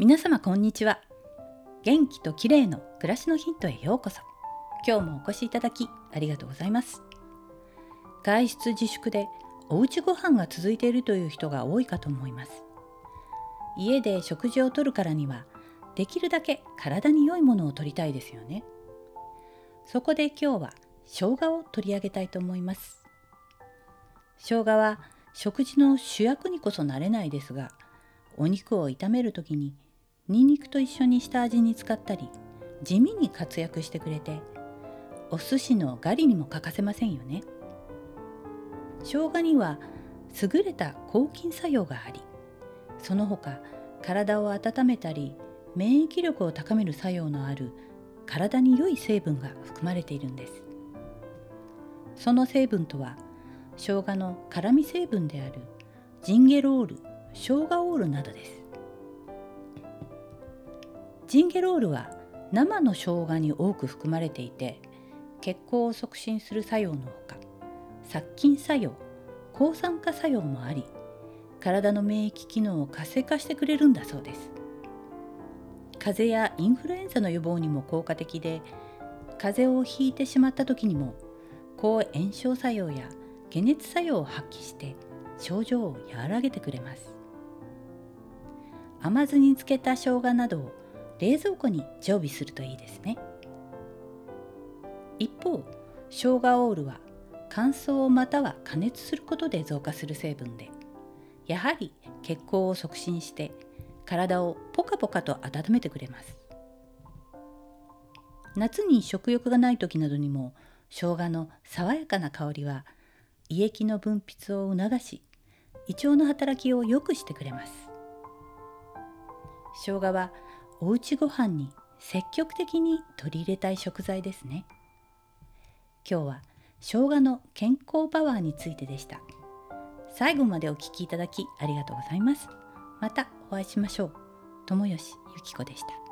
皆様こんにちは。元気と綺麗の暮らしのヒントへようこそ。今日もお越しいただきありがとうございます。外出自粛でおうちご飯が続いているという人が多いかと思います。家で食事をとるからにはできるだけ体に良いものを取りたいですよね。そこで今日は生姜を取り上げたいと思います。生姜は食事の主役にこそなれないですがお肉を炒める時にニンニクと一緒に下味に使ったり地味に活躍してくれてお寿司のガリにも欠かせませんよね。生姜には優れた抗菌作用がありその他体を温めたり免疫力を高める作用のある体に良い成分が含まれているんです。その成分とは生姜の辛味成分であるジンゲロール生姜オールなどです。ジンゲロールは生の生姜に多く含まれていて血行を促進する作用のほか殺菌作用抗酸化作用もあり体の免疫機能を活性化してくれるんだそうです。風邪やインフルエンザの予防にも効果的で風邪をひいてしまった時にも抗炎症作用や解熱作用を発揮して症状を和らげてくれます。甘酢に漬けた生姜などを冷蔵庫に常備するといいですね。一方生姜オールは乾燥または加熱することで増加する成分でやはり血行を促進して体をポカポカと温めてくれます。夏に食欲がない時などにも生姜の爽やかな香りは胃液の分泌を促し胃腸の働きを良くしてくれます。生姜はおうちご飯に積極的に取り入れたい食材ですね。今日は生姜の健康パワーについてでした。最後までお聞きいただきありがとうございます。またお会いしましょう。友吉ゆき子でした。